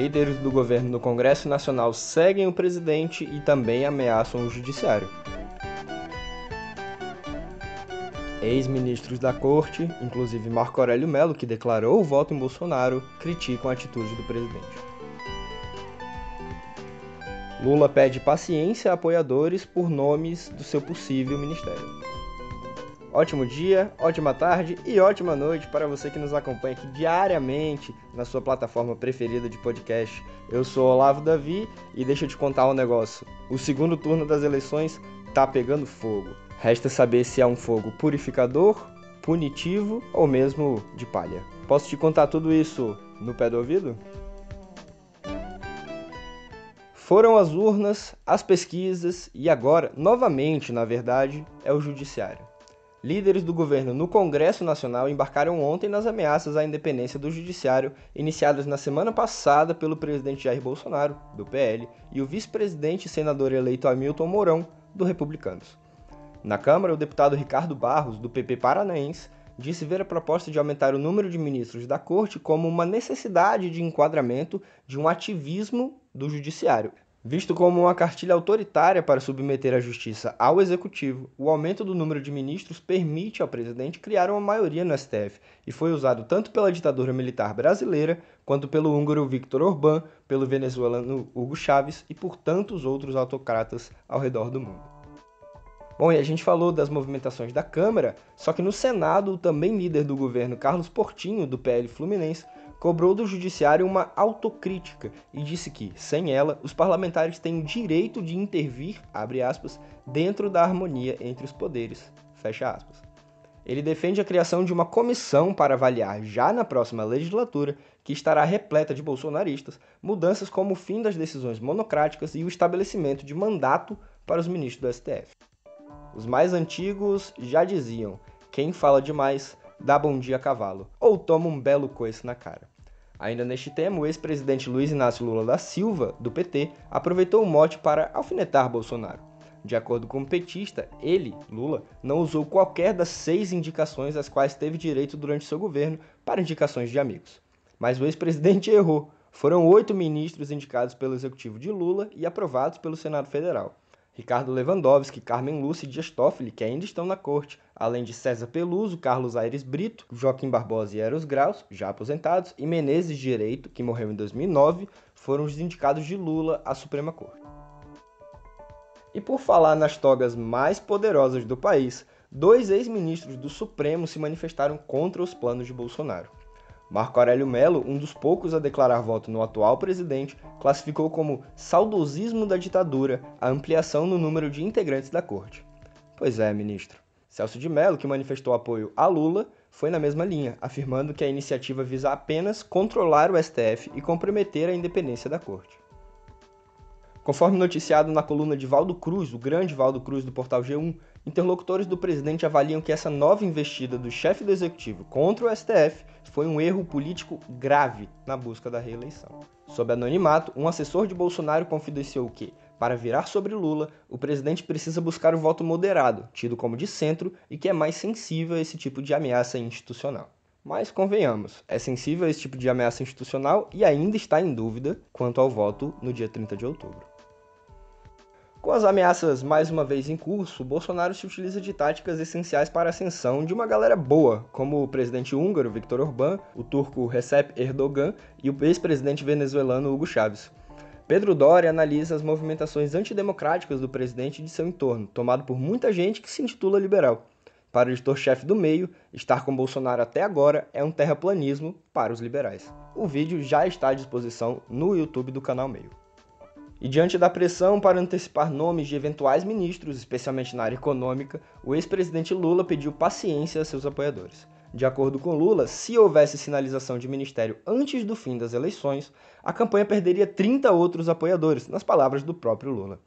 Líderes do governo no Congresso Nacional seguem o presidente e também ameaçam o judiciário. Ex-ministros da corte, inclusive Marco Aurélio Melo, que declarou o voto em Bolsonaro, criticam a atitude do presidente. Lula pede paciência a apoiadores por nomes do seu possível ministério. Ótimo dia, ótima tarde e ótima noite para você que nos acompanha aqui diariamente na sua plataforma preferida de podcast. Eu sou Olavo Davi e deixa eu te contar um negócio. O segundo turno das eleições tá pegando fogo. Resta saber se é um fogo purificador, punitivo ou mesmo de palha. Posso te contar tudo isso no pé do ouvido? Foram as urnas, as pesquisas e agora, novamente, na verdade, é o judiciário. Líderes do governo no Congresso Nacional embarcaram ontem nas ameaças à independência do judiciário iniciadas na semana passada pelo presidente Jair Bolsonaro, do PL, e o vice-presidente e senador eleito Hamilton Mourão, do Republicanos. Na Câmara, o deputado Ricardo Barros, do PP paranaense, disse ver a proposta de aumentar o número de ministros da Corte como uma necessidade de enquadramento de um ativismo do Judiciário. Visto como uma cartilha autoritária para submeter a justiça ao executivo, o aumento do número de ministros permite ao presidente criar uma maioria no STF e foi usado tanto pela ditadura militar brasileira quanto pelo húngaro Viktor Orbán, pelo venezuelano Hugo Chávez e por tantos outros autocratas ao redor do mundo. Bom, e a gente falou das movimentações da Câmara, só que no Senado, o também líder do governo Carlos Portinho, do PL Fluminense, cobrou do judiciário uma autocrítica e disse que, sem ela, os parlamentares têm o direito de intervir, aspas, dentro da harmonia entre os poderes, Ele defende a criação de uma comissão para avaliar, já na próxima legislatura, que estará repleta de bolsonaristas, mudanças como o fim das decisões monocráticas e o estabelecimento de mandato para os ministros do STF. Os mais antigos já diziam: quem fala demais dá bom dia a cavalo, ou toma um belo coice na cara. Ainda neste tema, o ex-presidente Luiz Inácio Lula da Silva, do PT, aproveitou o mote para alfinetar Bolsonaro. De acordo com o petista, ele, Lula, não usou qualquer das seis indicações às quais teve direito durante seu governo para indicações de amigos. Mas o ex-presidente errou. Foram oito ministros indicados pelo executivo de Lula e aprovados pelo Senado Federal. Ricardo Lewandowski, Carmen Lúcia e Dias Toffoli, que ainda estão na corte, além de César Peluso, Carlos Aires Brito, Joaquim Barbosa e Eros Graus, já aposentados, e Menezes Direito, que morreu em 2009, foram os indicados de Lula à Suprema Corte. E por falar nas togas mais poderosas do país, dois ex-ministros do Supremo se manifestaram contra os planos de Bolsonaro. Marco Aurélio Melo, um dos poucos a declarar voto no atual presidente, classificou como saudosismo da ditadura a ampliação no número de integrantes da corte. Pois é, ministro. Celso de Mello, que manifestou apoio a Lula, foi na mesma linha, afirmando que a iniciativa visa apenas controlar o STF e comprometer a independência da corte. Conforme noticiado na coluna de Valdo Cruz, o grande Valdo Cruz do portal G1, interlocutores do presidente avaliam que essa nova investida do chefe do executivo contra o STF foi um erro político grave na busca da reeleição. Sob anonimato, um assessor de Bolsonaro confidenciou que, para virar sobre Lula, o presidente precisa buscar o voto moderado, tido como de centro e que é mais sensível a esse tipo de ameaça institucional. Mas convenhamos, é sensível a esse tipo de ameaça institucional e ainda está em dúvida quanto ao voto no dia 30 de outubro. Com as ameaças mais uma vez em curso, Bolsonaro se utiliza de táticas essenciais para a ascensão de uma galera boa, como o presidente húngaro Viktor Orbán, o turco Recep Erdogan e o ex-presidente venezuelano Hugo Chávez. Pedro Doria analisa as movimentações antidemocráticas do presidente e de seu entorno, tomado por muita gente que se intitula liberal. Para o editor-chefe do meio, estar com Bolsonaro até agora é um terraplanismo para os liberais. O vídeo já está à disposição no YouTube do canal Meio. E diante da pressão para antecipar nomes de eventuais ministros, especialmente na área econômica, o ex-presidente Lula pediu paciência a seus apoiadores. De acordo com Lula, se houvesse sinalização de ministério antes do fim das eleições, a campanha perderia 30 outros apoiadores, nas palavras do próprio Lula.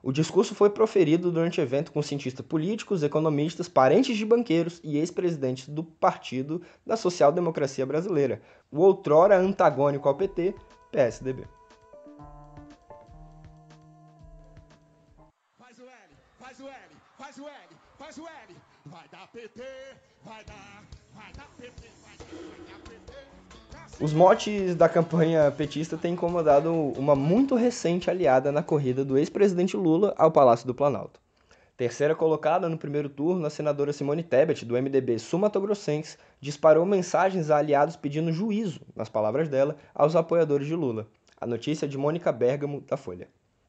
O discurso foi proferido durante evento com cientistas políticos, economistas, parentes de banqueiros e ex-presidentes do Partido da Social Democracia Brasileira, o outrora antagônico ao PT, PSDB. Faz o L, faz o L, faz o L. Vai dar PT, vai dar, PT, vai dar. Os motes da campanha petista têm incomodado uma muito recente aliada na corrida do ex-presidente Lula ao Palácio do Planalto. Terceira colocada no primeiro turno, a senadora Simone Tebet, do MDB sumatogrossense, disparou mensagens a aliados pedindo juízo, nas palavras dela, aos apoiadores de Lula. A notícia é de Mônica Bergamo, da Folha.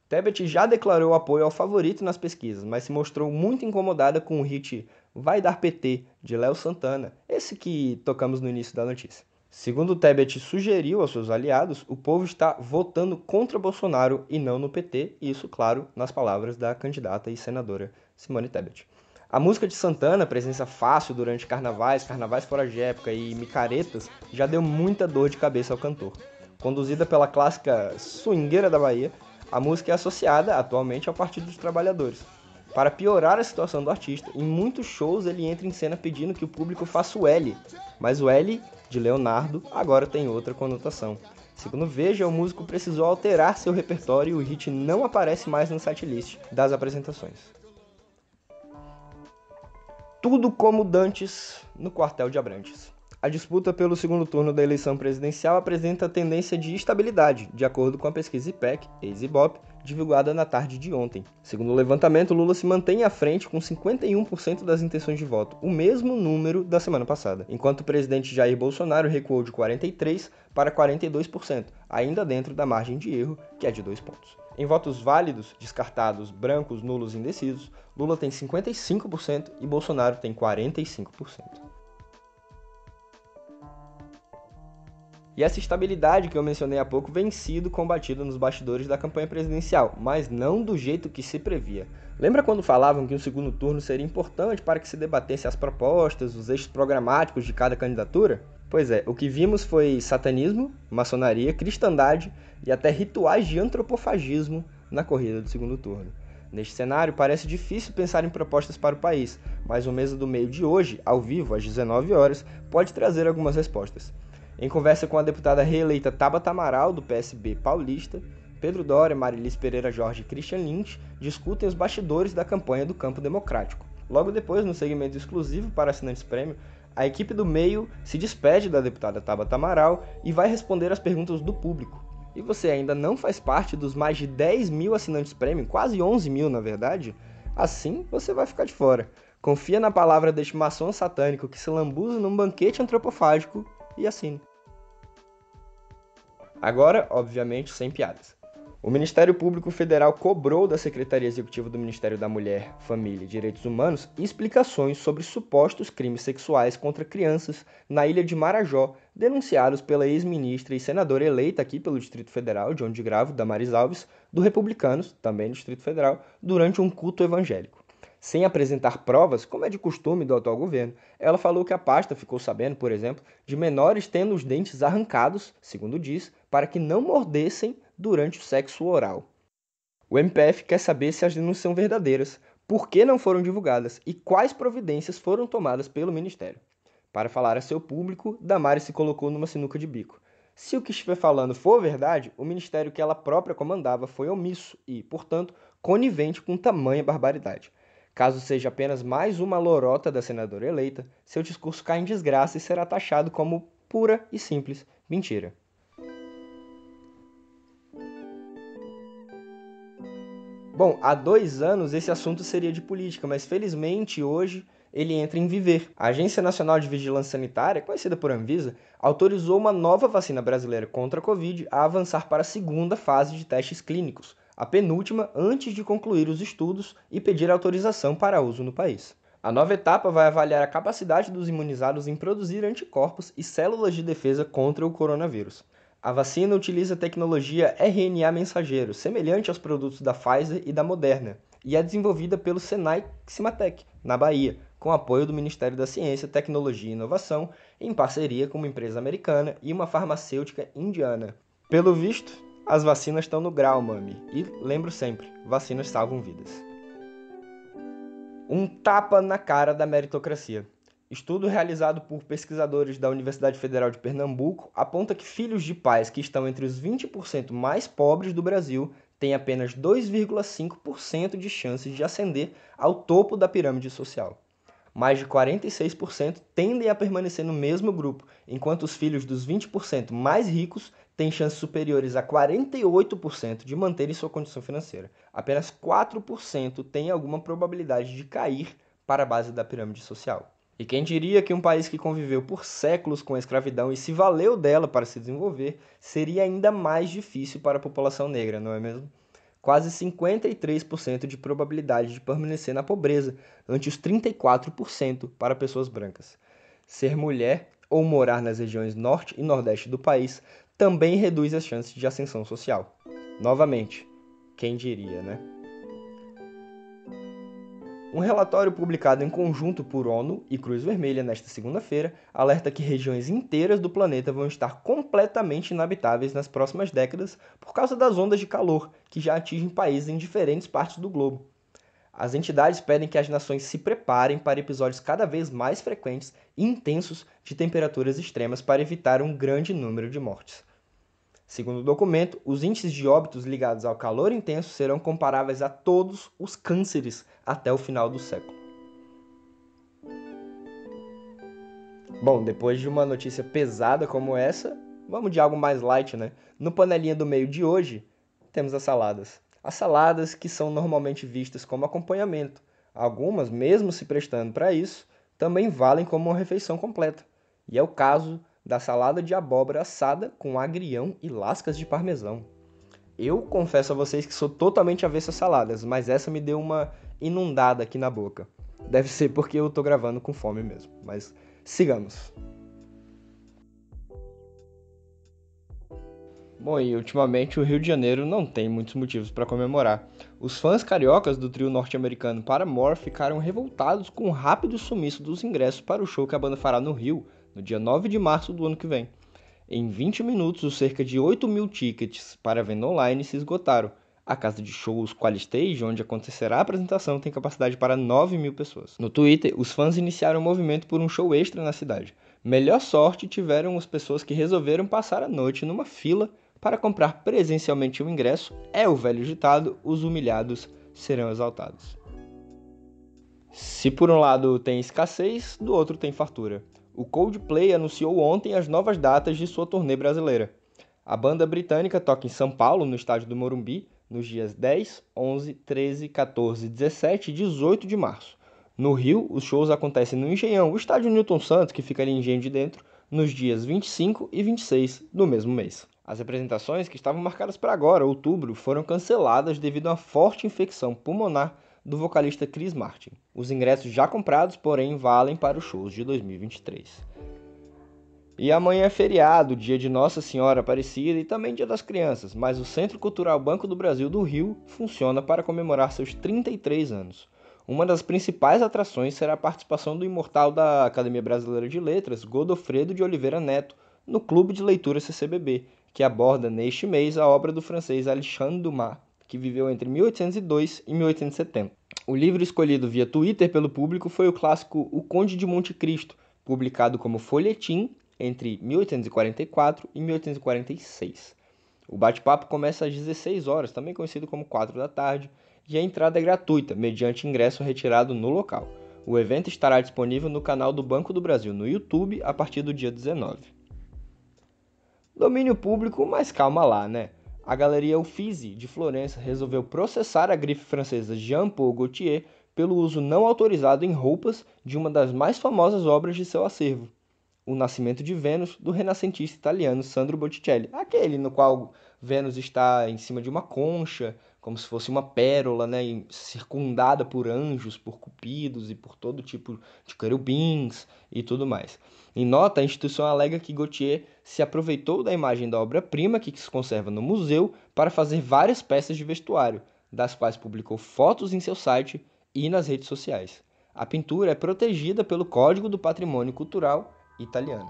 Tebet já declarou apoio ao favorito nas pesquisas, mas se mostrou muito incomodada com o hit Vai Dar PT, de Léo Santana, esse que tocamos no início da notícia. Segundo Tebet sugeriu aos seus aliados, o povo está votando contra Bolsonaro e não no PT, e isso, claro, nas palavras da candidata e senadora Simone Tebet. A música de Santana, presença fácil durante carnavais, carnavais fora de época e micaretas, já deu muita dor de cabeça ao cantor. Conduzida pela clássica swingueira da Bahia, a música é associada atualmente ao Partido dos Trabalhadores. Para piorar a situação do artista, em muitos shows ele entra em cena pedindo que o público faça o L, mas o L de Leonardo agora tem outra conotação. Segundo Veja, o músico precisou alterar seu repertório e o hit não aparece mais no setlist das apresentações. Tudo como dantes no quartel de Abrantes. A disputa pelo segundo turno da eleição presidencial apresenta tendência de estabilidade, de acordo com a pesquisa IPEC, ex-IBOP, divulgada na tarde de ontem. Segundo o levantamento, Lula se mantém à frente com 51% das intenções de voto, o mesmo número da semana passada, enquanto o presidente Jair Bolsonaro recuou de 43% para 42%, ainda dentro da margem de erro, que é de 2 pontos. Em votos válidos, descartados, brancos, nulos e indecisos, Lula tem 55% e Bolsonaro tem 45%. E essa estabilidade que eu mencionei há pouco vem sido combatida nos bastidores da campanha presidencial, mas não do jeito que se previa. Lembra quando falavam que o segundo turno seria importante para que se debatesse as propostas, os eixos programáticos de cada candidatura? Pois é, o que vimos foi satanismo, maçonaria, cristandade e até rituais de antropofagismo na corrida do segundo turno. Neste cenário, parece difícil pensar em propostas para o país, mas o Mesa do Meio de hoje, ao vivo, às 19 horas, pode trazer algumas respostas. Em conversa com a deputada reeleita Tabata Amaral, do PSB paulista, Pedro Doria, Marilis Pereira Jorge e Christian Lynch discutem os bastidores da campanha do campo democrático. Logo depois, no segmento exclusivo para assinantes prêmio, a equipe do meio se despede da deputada Tabata Amaral e vai responder às perguntas do público. E você ainda não faz parte dos mais de 10 mil assinantes prêmio, quase 11 mil na verdade? Assim você vai ficar de fora. Confia na palavra deste maçom satânico que se lambuza num banquete antropofágico e assine. Agora, obviamente, sem piadas. O Ministério Público Federal cobrou da Secretaria Executiva do Ministério da Mulher, Família e Direitos Humanos explicações sobre supostos crimes sexuais contra crianças na ilha de Marajó, denunciados pela ex-ministra e senadora eleita aqui pelo Distrito Federal, de onde gravo, Damaris Alves, do Republicanos, também do Distrito Federal, durante um culto evangélico. Sem apresentar provas, como é de costume do atual governo, ela falou que a pasta ficou sabendo, por exemplo, de menores tendo os dentes arrancados, segundo diz, para que não mordessem durante o sexo oral. O MPF quer saber se as denúncias são verdadeiras, por que não foram divulgadas e quais providências foram tomadas pelo Ministério. Para falar a seu público, Damares se colocou numa sinuca de bico. Se o que estiver falando for verdade, o ministério que ela própria comandava foi omisso e, portanto, conivente com tamanha barbaridade. Caso seja apenas mais uma lorota da senadora eleita, seu discurso cai em desgraça e será taxado como pura e simples mentira. Bom, há dois anos esse assunto seria de política, mas felizmente hoje ele entra em viver. A Agência Nacional de Vigilância Sanitária, conhecida por Anvisa, autorizou uma nova vacina brasileira contra a Covid a avançar para a segunda fase de testes clínicos, a penúltima antes de concluir os estudos e pedir autorização para uso no país. A nova etapa vai avaliar a capacidade dos imunizados em produzir anticorpos e células de defesa contra o coronavírus. A vacina utiliza tecnologia RNA mensageiro, semelhante aos produtos da Pfizer e da Moderna, e é desenvolvida pelo Senai Cimatec, na Bahia, com apoio do Ministério da Ciência, Tecnologia e Inovação, em parceria com uma empresa americana e uma farmacêutica indiana. Pelo visto, as vacinas estão no grau, mami. E lembro sempre, vacinas salvam vidas. Um tapa na cara da meritocracia. Estudo realizado por pesquisadores da Universidade Federal de Pernambuco aponta que filhos de pais que estão entre os 20% mais pobres do Brasil têm apenas 2,5% de chances de ascender ao topo da pirâmide social. Mais de 46% tendem a permanecer no mesmo grupo, enquanto os filhos dos 20% mais ricos têm chances superiores a 48% de manterem sua condição financeira. Apenas 4% têm alguma probabilidade de cair para a base da pirâmide social. E quem diria que um país que conviveu por séculos com a escravidão e se valeu dela para se desenvolver seria ainda mais difícil para a população negra, não é mesmo? Quase 53% de probabilidade de permanecer na pobreza, ante os 34% para pessoas brancas. Ser mulher ou morar nas regiões norte e nordeste do país também reduz as chances de ascensão social. Novamente, quem diria, né? Um relatório publicado em conjunto por ONU e Cruz Vermelha nesta segunda-feira alerta que regiões inteiras do planeta vão estar completamente inabitáveis nas próximas décadas por causa das ondas de calor que já atingem países em diferentes partes do globo. As entidades pedem que as nações se preparem para episódios cada vez mais frequentes e intensos de temperaturas extremas para evitar um grande número de mortes. Segundo o documento, os índices de óbitos ligados ao calor intenso serão comparáveis a todos os cânceres até o final do século. Bom, depois de uma notícia pesada como essa, vamos de algo mais light, né? No panelinha do meio de hoje, temos as saladas. As saladas que são normalmente vistas como acompanhamento. Algumas, mesmo se prestando para isso, também valem como uma refeição completa. E é o caso da salada de abóbora assada com agrião e lascas de parmesão. Eu confesso a vocês que sou totalmente avesso a saladas, mas essa me deu uma inundada aqui na boca. Deve ser porque eu tô gravando com fome mesmo, mas sigamos. Bom, e ultimamente o Rio de Janeiro não tem muitos motivos para comemorar. Os fãs cariocas do trio norte-americano Paramore ficaram revoltados com o rápido sumiço dos ingressos para o show que a banda fará no Rio, no dia 9 de março do ano que vem. Em 20 minutos, os cerca de 8 mil tickets para venda online se esgotaram. A casa de shows Qualistage, onde acontecerá a apresentação, tem capacidade para 9 mil pessoas. No Twitter, os fãs iniciaram o um movimento por um show extra na cidade. Melhor sorte tiveram as pessoas que resolveram passar a noite numa fila para comprar presencialmente o ingresso. É o velho ditado: os humilhados serão exaltados. Se por um lado tem escassez, do outro tem fartura o Coldplay anunciou ontem as novas datas de sua turnê brasileira. A banda britânica toca em São Paulo, no estádio do Morumbi, nos dias 10, 11, 13, 14, 17 e 18 de março. No Rio, os shows acontecem no Engenhão, o estádio Newton Santos, que fica ali em Engenho de Dentro, nos dias 25 e 26 do mesmo mês. As apresentações, que estavam marcadas para agora, outubro, foram canceladas devido a uma forte infecção pulmonar do vocalista Chris Martin. Os ingressos já comprados, porém, valem para os shows de 2023. E amanhã é feriado, dia de Nossa Senhora Aparecida e também dia das crianças, mas o Centro Cultural Banco do Brasil do Rio funciona para comemorar seus 33 anos. Uma das principais atrações será a participação do imortal da Academia Brasileira de Letras, Godofredo de Oliveira Neto, no Clube de Leitura CCBB, que aborda neste mês a obra do francês Alexandre Dumas, que viveu entre 1802 e 1870. O livro escolhido via Twitter pelo público foi o clássico O Conde de Monte Cristo, publicado como folhetim entre 1844 e 1846. O bate-papo começa às 16 horas, também conhecido como 4 da tarde, e a entrada é gratuita, mediante ingresso retirado no local. O evento estará disponível no canal do Banco do Brasil no YouTube a partir do dia 19. Domínio público, mas calma lá, né? A Galeria Uffizi de Florença resolveu processar a grife francesa Jean-Paul Gaultier pelo uso não autorizado em roupas de uma das mais famosas obras de seu acervo, O Nascimento de Vênus, do renascentista italiano Sandro Botticelli, aquele no qual Vênus está em cima de uma concha, como se fosse uma pérola, né, circundada por anjos, por cupidos e por todo tipo de querubins e tudo mais. Em nota, a instituição alega que Gautier se aproveitou da imagem da obra-prima que se conserva no museu para fazer várias peças de vestuário, das quais publicou fotos em seu site e nas redes sociais. A pintura é protegida pelo Código do Patrimônio Cultural italiano.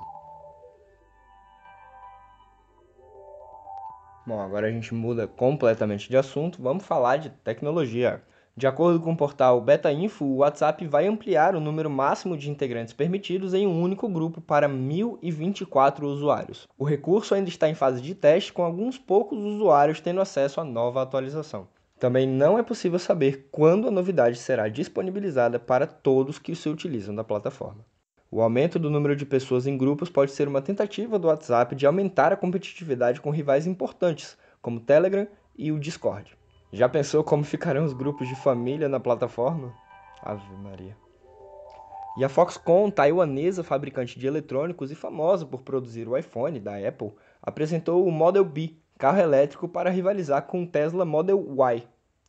Bom, agora a gente muda completamente de assunto, vamos falar de tecnologia. De acordo com o portal BetaInfo, o WhatsApp vai ampliar o número máximo de integrantes permitidos em um único grupo para 1.024 usuários. O recurso ainda está em fase de teste, com alguns poucos usuários tendo acesso à nova atualização. Também não é possível saber quando a novidade será disponibilizada para todos que se utilizam da plataforma. O aumento do número de pessoas em grupos pode ser uma tentativa do WhatsApp de aumentar a competitividade com rivais importantes, como o Telegram e o Discord. Já pensou como ficarão os grupos de família na plataforma? Ave Maria. E a Foxconn, taiwanesa fabricante de eletrônicos e famosa por produzir o iPhone da Apple, apresentou o Model B, carro elétrico para rivalizar com o Tesla Model Y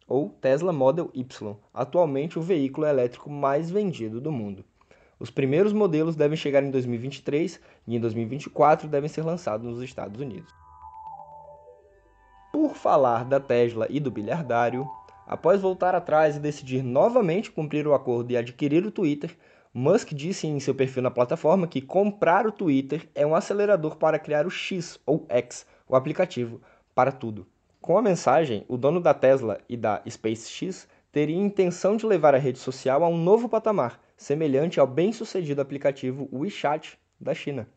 ou Tesla Model Y, atualmente o veículo elétrico mais vendido do mundo. Os primeiros modelos devem chegar em 2023 e em 2024 devem ser lançados nos Estados Unidos. Por falar da Tesla e do bilhardário, após voltar atrás e decidir novamente cumprir o acordo e adquirir o Twitter, Musk disse em seu perfil na plataforma que comprar o Twitter é um acelerador para criar o X ou X, o aplicativo, para tudo. Com a mensagem, o dono da Tesla e da SpaceX teria intenção de levar a rede social a um novo patamar, semelhante ao bem-sucedido aplicativo WeChat da China.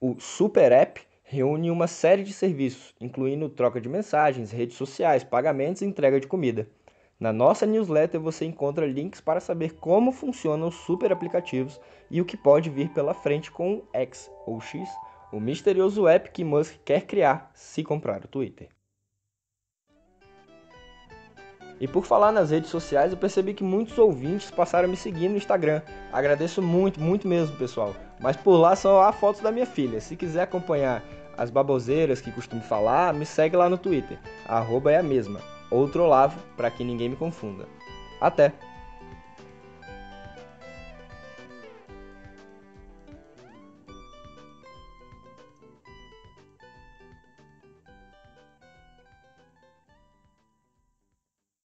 O Super App reúne uma série de serviços, incluindo troca de mensagens, redes sociais, pagamentos e entrega de comida. Na nossa newsletter você encontra links para saber como funcionam os super aplicativos e o que pode vir pela frente com o X ou X o misterioso app que Musk quer criar se comprar o Twitter. E por falar nas redes sociais, eu percebi que muitos ouvintes passaram a me seguir no Instagram. Agradeço muito, muito mesmo, pessoal. Mas por lá são as fotos da minha filha. Se quiser acompanhar as baboseiras que costumo falar, me segue lá no Twitter. A arroba é a mesma. Outro Olavo, para que ninguém me confunda. Até!